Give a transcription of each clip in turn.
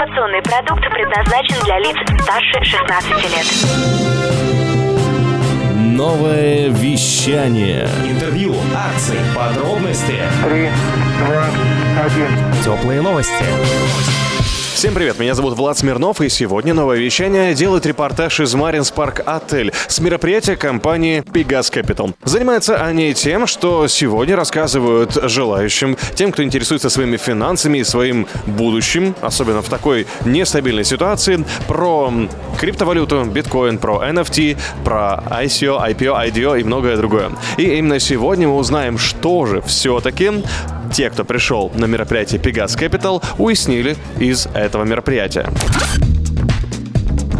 Информационный продукт предназначен для лиц старше 16 лет. Новое вещание. Интервью, акции, подробности. Три, два, один. Теплые новости. Всем привет, меня зовут Влад Смирнов, и сегодня новое вещание делает репортаж из Маринс Парк Отель с мероприятия компании Pegas Capital. Занимаются они тем, что сегодня рассказывают желающим, тем, кто интересуется своими финансами и своим будущим, особенно в такой нестабильной ситуации, про криптовалюту, биткоин, про NFT, про ICO, IPO, IDO и многое другое. И именно сегодня мы узнаем, что же все-таки те, кто пришел на мероприятие Pegas Capital, уяснили из этого мероприятия.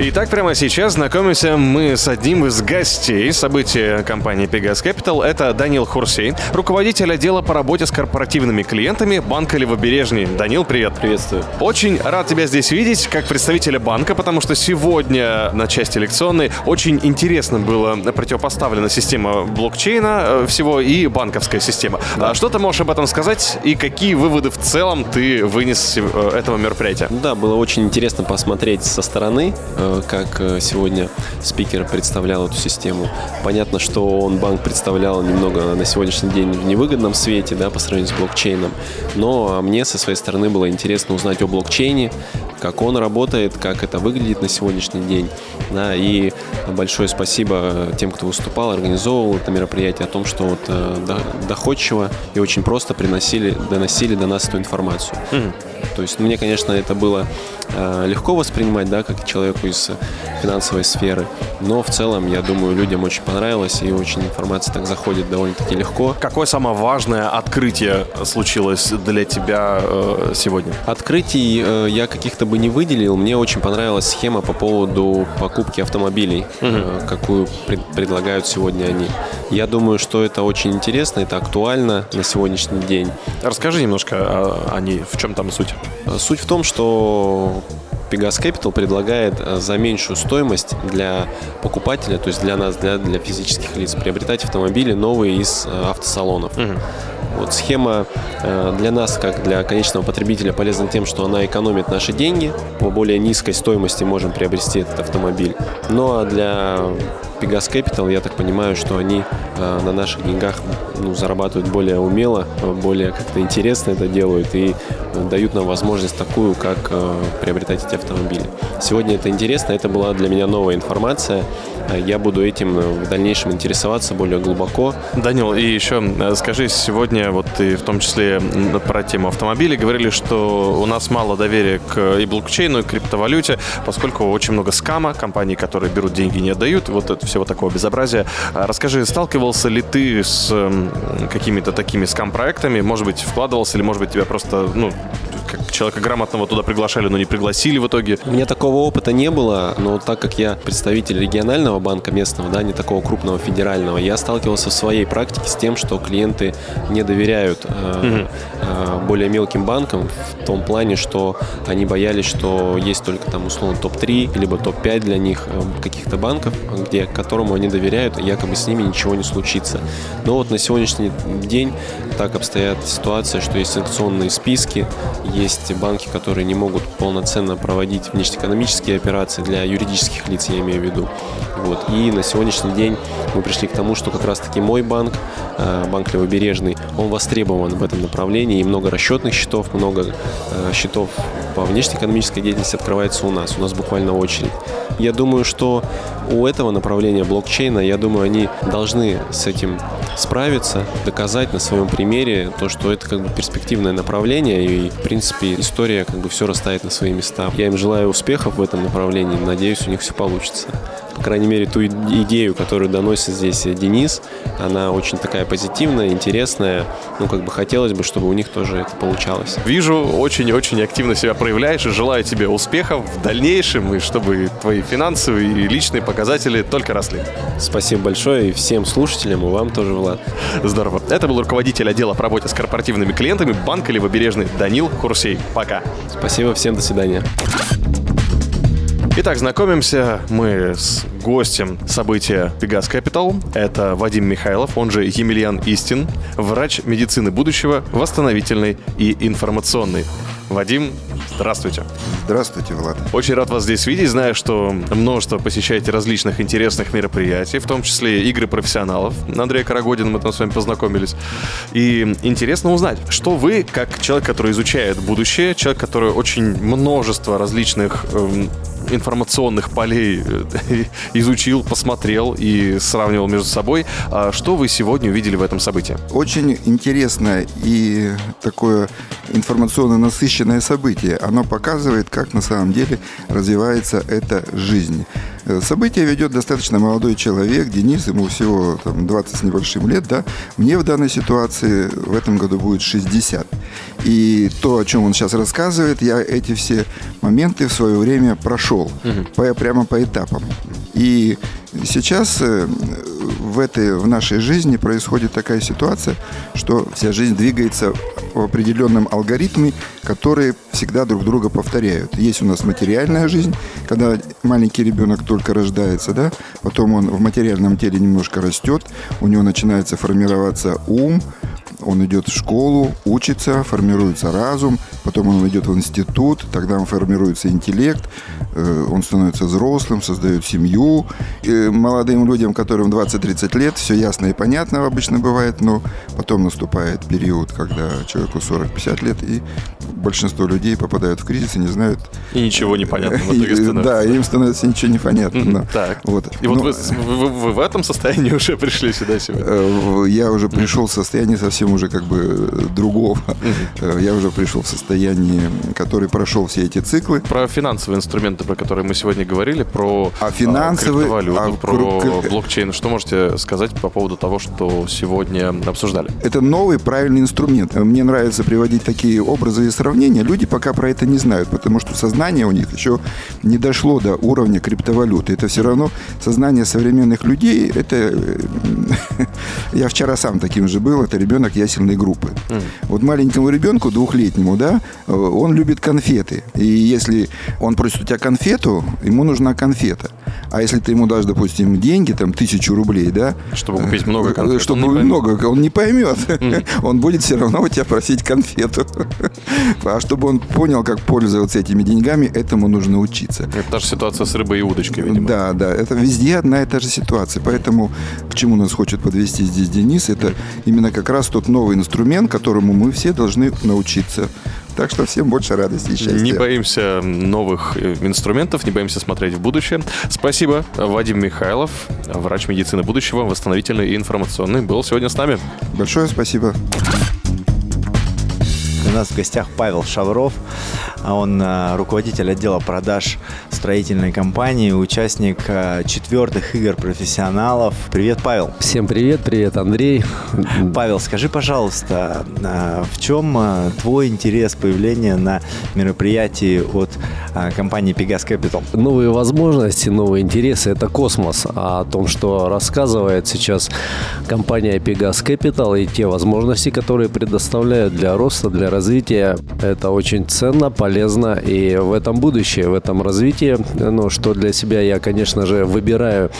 Итак, прямо сейчас знакомимся мы с одним из гостей события компании Pegas Capital. Это Данил Хурсей, руководитель отдела по работе с корпоративными клиентами банка Левобережный. Данил, привет. Приветствую. Очень рад тебя здесь видеть, как представителя банка, потому что сегодня на части лекционной очень интересно было противопоставлена система блокчейна э, всего и банковская система. А Что ты можешь об этом сказать и какие выводы в целом ты вынес э, этого мероприятия? Да, было очень интересно посмотреть со стороны, э, как э, сегодня спикер представлял эту систему. Понятно, что он банк представлял немного на сегодняшний день в невыгодном свете, да, по сравнению с блокчейном. Но мне со своей стороны было интересно узнать о блокчейне, как он работает, как это выглядит на сегодняшний день. Да, и большое спасибо тем, кто выступал, организовывал это мероприятие, о том, что вот э, до- доходчиво и очень просто приносили, доносили до нас эту информацию. То есть мне, конечно, это было э, легко воспринимать, да, как человеку из финансовой сферы, но в целом, я думаю, людям очень понравилось и очень информация так заходит довольно-таки легко. Какое самое важное открытие случилось для тебя э, сегодня? Открытий э, я каких-то бы не выделил. Мне очень понравилась схема по поводу покупки автомобилей, э, какую пред- предлагают сегодня они. Я думаю, что это очень интересно, это актуально на сегодняшний день. Расскажи немножко о, о ней, в чем там суть? Суть в том, что Pegas Capital предлагает э, за меньшую стоимость для покупателя, то есть для нас, для, для физических лиц, приобретать автомобили новые из э, автосалонов. Вот схема э, для нас, как для конечного потребителя, полезна тем, что она экономит наши деньги. По более низкой стоимости можем приобрести этот автомобиль. Ну а для Pegas Capital, я так понимаю, что они э, на наших деньгах ну, зарабатывают более умело, более как-то интересно это делают и э, дают нам возможность такую, как э, приобретать эти автомобили. Сегодня это интересно, это была для меня новая информация. Э, Я буду этим э, в дальнейшем интересоваться более глубоко. Данил, и еще э, скажи, сегодня вот и в том числе про тему автомобилей говорили, что у нас мало доверия к и блокчейну, и криптовалюте, поскольку очень много скама, компаний, которые берут деньги и не отдают, вот это всего такого безобразия. А Расскажи, сталкивался ли ты с м, какими-то такими скам-проектами? Может быть, вкладывался или, может быть, тебя просто, ну, как человека грамотного туда приглашали, но не пригласили в итоге? У меня такого опыта не было, но так как я представитель регионального банка местного, да, не такого крупного федерального, я сталкивался в своей практике с тем, что клиенты не доверяют э, э, более мелким банкам в том плане, что они боялись, что есть только там условно топ-3 либо топ-5 для них э, каких-то банков, где которому они доверяют, и якобы с ними ничего не случится. Но вот на сегодняшний день так обстоят ситуация, что есть санкционные списки, есть банки, которые не могут полноценно проводить внешнеэкономические операции для юридических лиц, я имею в виду. Вот. И на сегодняшний день мы пришли к тому, что как раз-таки мой банк, э, банк Левобережный, он востребован в этом направлении, и много расчетных счетов, много э, счетов по внешнеэкономической деятельности открывается у нас. У нас буквально очередь. Я думаю, что у этого направления блокчейна, я думаю, они должны с этим справиться, доказать на своем примере то, что это как бы перспективное направление, и, в принципе, история как бы все расставит на свои места. Я им желаю успехов в этом направлении, надеюсь, у них все получится. По крайней мере, ту идею, которую доносит здесь Денис, она очень такая позитивная, интересная. Ну, как бы хотелось бы, чтобы у них тоже это получалось. Вижу, очень-очень активно себя проявляешь и желаю тебе успехов в дальнейшем, и чтобы твои финансовые и личные показатели только росли. Спасибо большое и всем слушателям, и вам тоже, Влад. Здорово. Это был руководитель отдела по работе с корпоративными клиентами банка Левобережный Данил Хурсей. Пока. Спасибо всем, до свидания. Итак, знакомимся мы с гостем события Pegas Capital. Это Вадим Михайлов, он же Емельян Истин, врач медицины будущего, восстановительной и информационной. Вадим, здравствуйте. Здравствуйте, Влад. Очень рад вас здесь видеть. Знаю, что множество посещаете различных интересных мероприятий, в том числе игры профессионалов. Андрей Карагодин, мы там с вами познакомились. И интересно узнать, что вы, как человек, который изучает будущее, человек, который очень множество различных эм, информационных полей э, изучил, посмотрел и сравнивал между собой. А что вы сегодня увидели в этом событии? Очень интересное и такое информационно насыщенное событие. Оно показывает, как на самом деле развивается эта жизнь. Э, Событие ведет достаточно молодой человек, Денис, ему всего там, 20 с небольшим лет, да. Мне в данной ситуации в этом году будет 60. И то, о чем он сейчас рассказывает, я эти все моменты в свое время прошел, по, прямо по этапам. И сейчас э, в, этой, в нашей жизни происходит такая ситуация, что вся жизнь двигается в определенном алгоритме, которые всегда друг друга повторяют. Есть у нас материальная жизнь, когда маленький ребенок только рождается, да, потом он в материальном теле немножко растет, у него начинается формироваться ум, он идет в школу, учится, формируется разум, потом он идет в институт, тогда он формируется интеллект, он становится взрослым, создает семью. И молодым людям, которым 20-30 лет, все ясно и понятно обычно бывает, но потом наступает период, когда человеку 40-50 лет, и большинство людей попадают в кризис и не знают... И ничего не понятно в итоге становится. Да, им становится ничего не понятно. Так. Вот. И вот вы, в этом состоянии уже пришли сюда сегодня? Э, Я уже пришел в состояние совсем уже как бы э, другого. Э, Я уже пришел в состояние, который прошел все эти циклы. Про финансовые инструменты, про которые мы сегодня говорили, про А финансовые- криптовалюту, а про кру- блокчейн. Что можете сказать по поводу того, что сегодня обсуждали? Это новый правильный инструмент. Мне нравится приводить такие образы и сравнения. Люди пока про это не знают, потому что сознание у них еще не дошло до уровня криптовалюты. Это все равно сознание современных людей. Это э, я вчера сам таким же был. Это ребенок ясельной группы. Вот маленькому ребенку двухлетнему, да, э, он любит конфеты. И если он просит у тебя конфету, ему нужна конфета. А если ты ему дашь, допустим, деньги, там, тысячу рублей, да, Чтобы купить много э, конфет, Чтобы он поймет. много, он не поймет. Он будет все равно у тебя просить конфету. А чтобы он понял, как пользоваться этими деньгами, этому нужно учиться. Это та же ситуация с рыбой и удочкой, видимо. Да, да, это везде одна и та же ситуация. Поэтому к чему нас хочет подвести здесь Денис, это именно как раз тот новый инструмент, которому мы все должны научиться. Так что всем больше радости и счастья. Не боимся новых э, инструментов, не боимся смотреть в будущее. Спасибо. Вадим Михайлов, врач медицины будущего, восстановительный и информационный, был сегодня с нами. Большое спасибо. У нас в гостях Павел Шавров. А Он э, руководитель отдела продаж строительной компании, участник э, четвертых игр профессионалов. Привет, Павел. Всем привет, привет, Андрей. Павел, скажи, пожалуйста, э, в чем твой интерес появления на мероприятии от компании Pegas Capital? Новые возможности, новые интересы – это космос. А о том, что рассказывает сейчас компания Pegas Capital и те возможности, которые предоставляют для роста, для развития, это очень ценно, полезно. И в этом будущее, в этом развитии, ну, что для себя я, конечно же, выбираю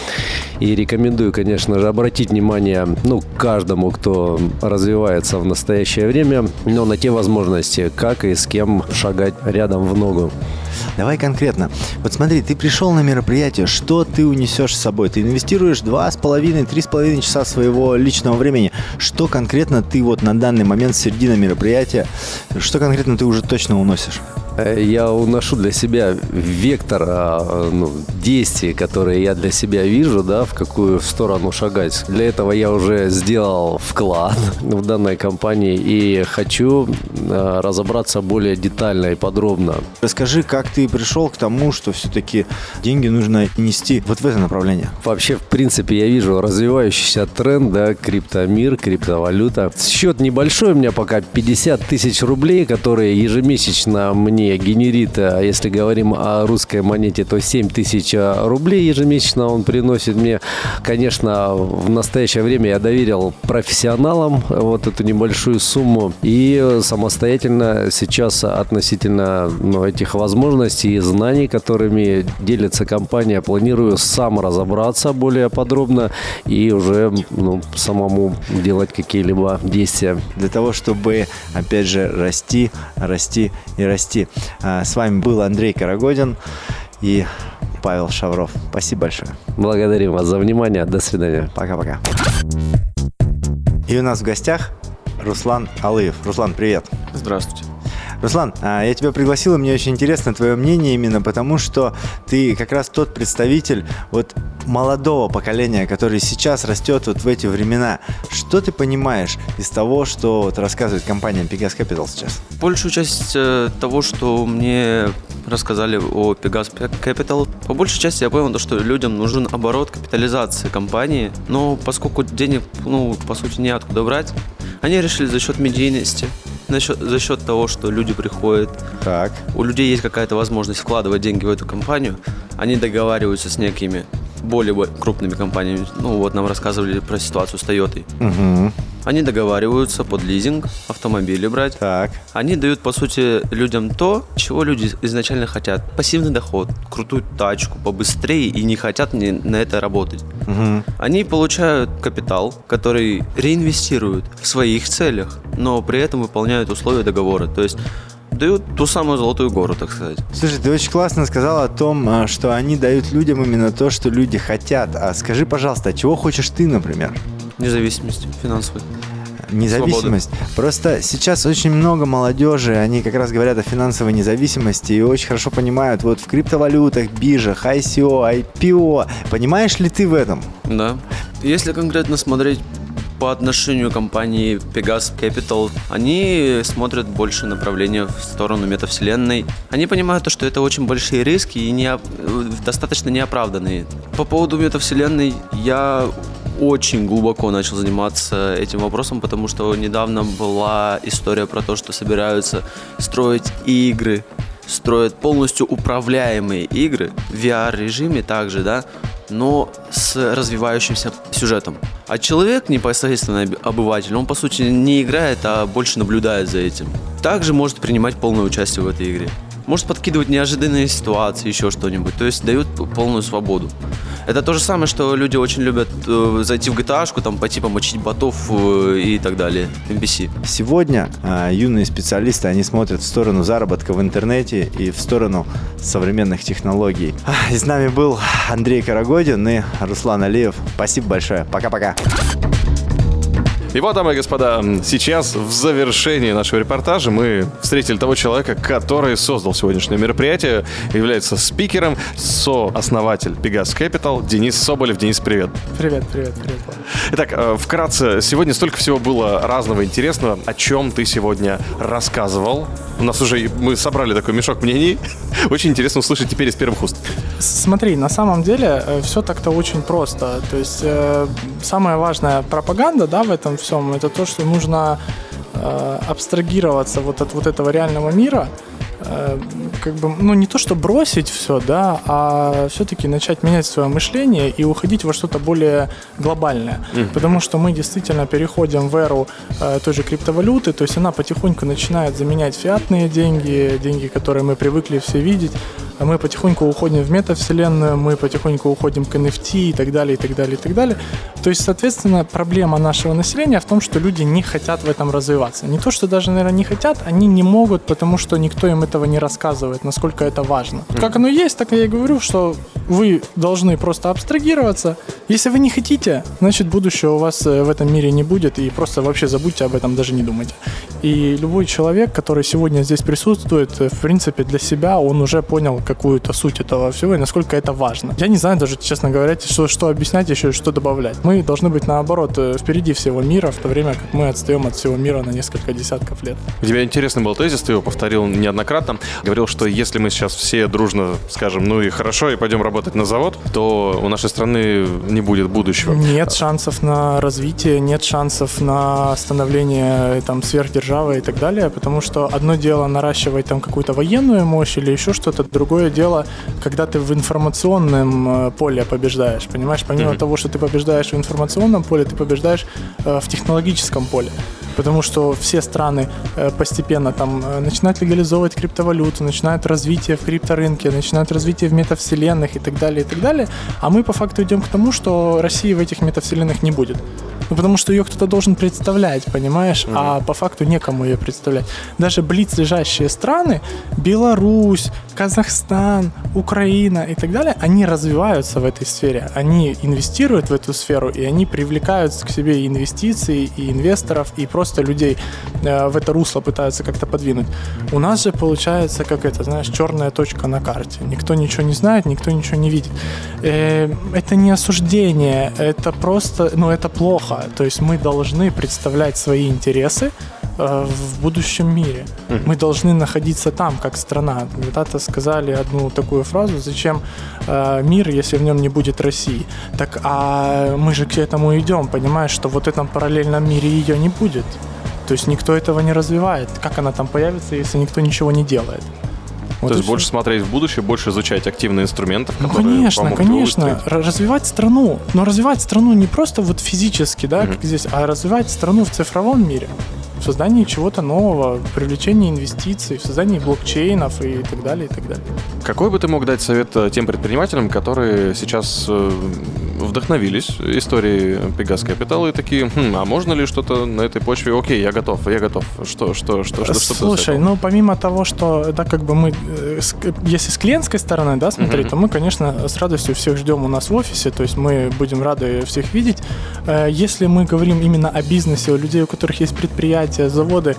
и рекомендую, конечно же, обратить внимание, ну, каждому, кто развивается в настоящее время, но на те возможности, как и с кем шагать рядом в ногу. Давай конкретно. Вот смотри, ты пришел на мероприятие, что ты унесешь с собой? Ты инвестируешь два с половиной, три с половиной часа своего личного времени. Что конкретно ты вот на данный момент, середина мероприятия, что конкретно ты уже точно уносишь? Э, Я уношу для себя вектор а, ну, действий, которые я для себя вижу, да, в какую сторону шагать. Для этого я уже сделал вклад в данной компании и хочу а, разобраться более детально и подробно. Расскажи, как ты пришел к тому, что все-таки деньги нужно нести вот в это направление. Вообще, в принципе, я вижу развивающийся тренд, да, криптомир, криптовалюта. Счет небольшой у меня пока 50 тысяч рублей, которые ежемесячно мне компания генерит, э, если говорим о русской монете, то 7 тысяч э, рублей ежемесячно он приносит мне. Конечно, в настоящее время я доверил профессионалам вот эту небольшую сумму и самостоятельно сейчас относительно ну, этих возможностей и знаний, которыми делится компания, планирую сам разобраться более подробно и уже ну, самому делать какие-либо действия. Для того, чтобы, опять же, расти, расти и расти. А, С вами был Андрей Карагодин и Павел Шавров. Спасибо большое. Благодарим вас за внимание. До свидания. Пока-пока. И у нас в гостях Руслан Алыев. Руслан, привет. Здравствуйте. Руслан, а, я тебя пригласил, и мне очень интересно твое мнение именно потому, что ты как раз тот представитель вот молодого поколения, который сейчас растет вот в эти времена. Что ты понимаешь из того, что вот рассказывает компания Pegas Capital сейчас? Большую часть э, того, что мне рассказали о Pegas Capital, по большей части я понял, то, что людям нужен оборот капитализации компании, но поскольку денег, ну, по сути, неоткуда брать, они решили за счет медийности, за счет, за счет того, что люди приходят, Так. у людей есть какая-то возможность вкладывать деньги в эту компанию, они договариваются с некими более бо- крупными компаниями. Ну, вот нам рассказывали про ситуацию с Toyota. Угу. Они договариваются под лизинг автомобили брать. Так. Они дают, по сути, людям то, чего люди изначально хотят. Пассивный доход, крутую тачку, побыстрее и не хотят ни на это работать. Угу. Они получают капитал, который реинвестируют в своих целях, но при этом выполняют условия договора. То есть дают ту самую золотую гору, так сказать. Слушай, ты очень классно сказал о том, а, что они дают людям именно то, что люди хотят. А скажи, пожалуйста, а чего хочешь ты, например? Независимость финансовой. Независимость. Просто сейчас очень много молодежи, они как раз говорят о финансовой независимости и очень хорошо понимают вот в криптовалютах, биржах, ICO, IPO. Понимаешь ли ты в этом? Да. Если конкретно смотреть по отношению к компании Pegas Capital, они смотрят больше направления в сторону метавселенной. Они понимают, то, что это очень большие риски и не, достаточно неоправданные. По поводу метавселенной я очень глубоко начал заниматься этим вопросом, потому что недавно была история про то, что собираются строить игры, строят полностью управляемые игры в VR-режиме также, да, но с развивающимся сюжетом. А человек, непосредственно обыватель, он по сути не играет, а больше наблюдает за этим. Также может принимать полное участие в этой игре. Может подкидывать неожиданные ситуации, еще что-нибудь. То есть дают полную свободу. Это то же самое, что люди очень любят э, зайти в GTA, там пойти помочить ботов э, и так далее, NPC. Сегодня а, юные специалисты, они смотрят в сторону заработка в интернете и в сторону современных технологий. И с нами был Андрей Карагодин и Руслан Алиев. Спасибо большое. Пока-пока. И вот, дамы и господа, сейчас в завершении нашего репортажа мы встретили того человека, который создал сегодняшнее мероприятие, является спикером, сооснователь Pegas Capital Денис Соболев. Денис, привет. Привет, привет, привет. Итак, э, вкратце, сегодня столько всего было разного интересного. О чем ты сегодня рассказывал? У нас уже, мы собрали такой мешок мнений. Очень интересно услышать теперь из первых уст. Смотри, на самом деле все так-то очень просто. То есть э, самая важная пропаганда, да, в этом всем, это то, что нужно э, абстрагироваться вот от вот этого реального мира, э, как бы, ну не то, что бросить все, да, а все-таки начать менять свое мышление и уходить во что-то более глобальное. Потому что мы действительно переходим в эру э, той же криптовалюты, то есть она потихоньку начинает заменять фиатные деньги, деньги, которые мы привыкли все видеть. А мы потихоньку уходим в метавселенную, мы потихоньку уходим к NFT и так далее, и так далее, и так далее. То есть, соответственно, проблема нашего населения в том, что люди не хотят в этом развиваться. Не то, что даже, наверное, не хотят, они не могут, потому что никто им этого не рассказывает, насколько это важно. Как оно есть, так я и говорю, что вы должны просто абстрагироваться. Если вы не хотите, значит, будущего у вас э, в этом мире не будет, и просто вообще забудьте об этом, даже не думайте. И любой человек, который сегодня здесь присутствует, э, в принципе, для себя, он уже понял какую-то суть этого всего и насколько это важно. Я не знаю даже, честно говоря, что, что объяснять еще и что добавлять. Мы должны быть, наоборот, э, впереди всего мира, в то время как мы отстаем от всего мира на несколько десятков лет. У тебя интересный был тезис, ты его повторил неоднократно. Говорил, что если мы сейчас все дружно скажем, ну и хорошо, и пойдем работать на завод, то у нашей страны не будет будущего. Нет шансов на развитие, нет шансов на становление э, там, сверхдержавой державы и так далее, потому что одно дело наращивать там какую-то военную мощь или еще что-то, другое дело, когда ты в информационном э, поле побеждаешь, понимаешь? Помимо Мгм. того, что ты побеждаешь в информационном поле, ты побеждаешь э, в технологическом поле. Потому что все страны э, постепенно там начинают легализовывать криптовалюту, начинают развитие в крипторынке, начинают развитие в метавселенных и так далее, и так далее. А мы по факту идем к тому, что России в этих метавселенных не будет. Ну, потому что ее кто-то должен представлять, понимаешь? А по факту некому ее представлять. Даже близлежащие страны, Беларусь, Казахстан, Украина и так далее, они развиваются в этой сфере. Они инвестируют в эту сферу, и они привлекают к себе и инвестиции, и инвесторов, и просто людей э, в это русло пытаются как-то подвинуть. У нас же получается, как это, знаешь, черная точка на карте. Никто ничего не знает, никто ничего не видит. Э, это не осуждение, это просто, ну, это плохо. То есть мы должны представлять свои интересы э, в будущем мире. Мы должны находиться там, как страна. Когда-то сказали одну такую фразу, зачем э, мир, если в нем не будет России? Так, а мы же к этому идем, понимаешь, что вот в этом параллельном мире ее не будет. То есть никто этого не развивает. Как она там появится, если никто ничего не делает? Вот То есть всё. больше смотреть в будущее, больше изучать активные инструменты, Ну, которые конечно, помогут конечно. Развивать страну. Но развивать страну не просто вот физически, да, как здесь, а развивать страну в цифровом мире. В создании чего-то нового, в привлечении инвестиций, в создании блокчейнов и так далее, и так далее. Какой бы ты мог дать совет э, тем предпринимателям, которые сейчас э, вдохновились историей Pegas Capital и такие, «Хм, а можно ли что-то на этой почве? Окей, я готов, я готов. Что, что, что, что, Слушай, ну помимо того, что, да, как бы мы, э, если с клиентской стороны, да, смотреть, Мгм. то мы, конечно, с радостью всех ждем у нас в офисе, то есть мы будем рады всех видеть. Э, Если мы говорим именно о бизнесе, у людей, у которых есть предприятия, заводы,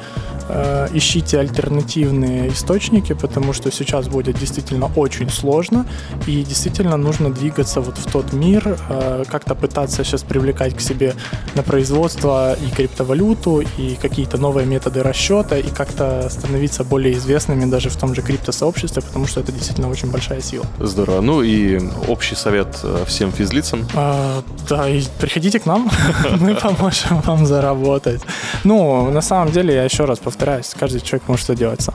ищите альтернативные источники, потому что сейчас будет действительно очень сложно, и действительно нужно двигаться вот в тот мир, э, как-то пытаться сейчас привлекать к себе на производство и криптовалюту, и какие-то новые методы расчета, и как-то становиться более известными даже в том же криптосообществе, потому что это действительно очень большая сила. Здорово. Ну и общий совет э, всем физлицам. А, да, и приходите к нам, мы поможем вам заработать. Ну, на самом деле, я еще раз повторяюсь, каждый человек может это делать сам.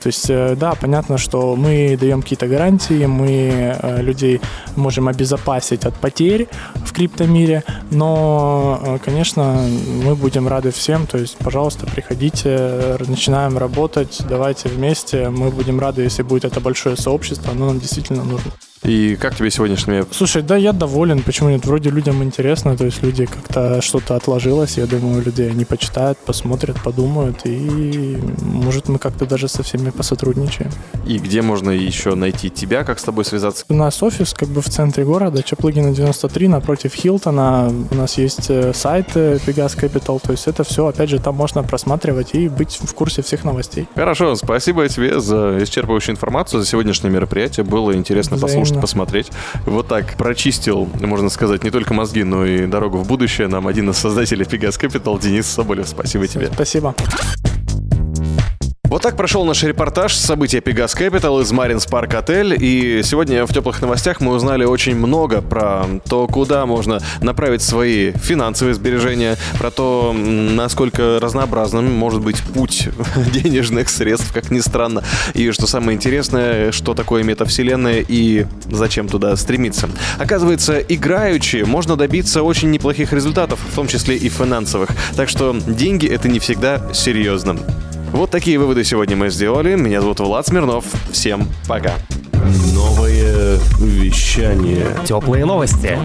То есть, э, да, понятно, что мы даем какие-то гарантии, мы э, людей можем обезопасить от потерь в криптомире, но, э, конечно, мы будем рады всем, то есть, пожалуйста, приходите, начинаем работать, давайте вместе, мы будем рады, если будет это большое сообщество, оно нам действительно нужно. И как тебе сегодняшнее Слушай, да, я доволен. Почему нет? Вроде людям интересно, то есть люди как-то что-то отложилось. Я думаю, люди они почитают, посмотрят, подумают, и может мы как-то даже со всеми посотрудничаем. и где можно еще найти тебя, как с тобой связаться? У нас офис как бы в центре города, Чаплыгина 93, напротив Хилтона. У нас есть э, сайт э, Pegas Capital, то есть это все, опять же, там можно просматривать и быть в курсе всех новостей. Хорошо, спасибо тебе за исчерпывающую информацию, за сегодняшнее мероприятие. Было интересно Взаимно. послушать, посмотреть. Вот так прочистил, можно сказать, не только мозги, но и дорогу в будущее нам один из создателей Pegas Capital, Денис Соболев. Спасибо тебе. Спасибо. Вот так прошел наш репортаж с события Pegas Capital из Маринс Парк Отель. И сегодня в теплых новостях мы узнали очень много про то, куда можно направить свои финансовые сбережения, про то, насколько разнообразным может быть путь денежных средств, как ни странно. И что самое интересное, что такое метавселенная и зачем туда стремиться. Оказывается, играючи можно добиться очень неплохих результатов, в том числе и финансовых. Так что деньги это не всегда серьезно. Вот такие выводы сегодня мы сделали. Меня зовут Влад Смирнов. Всем пока. Новое вещание. Теплые новости.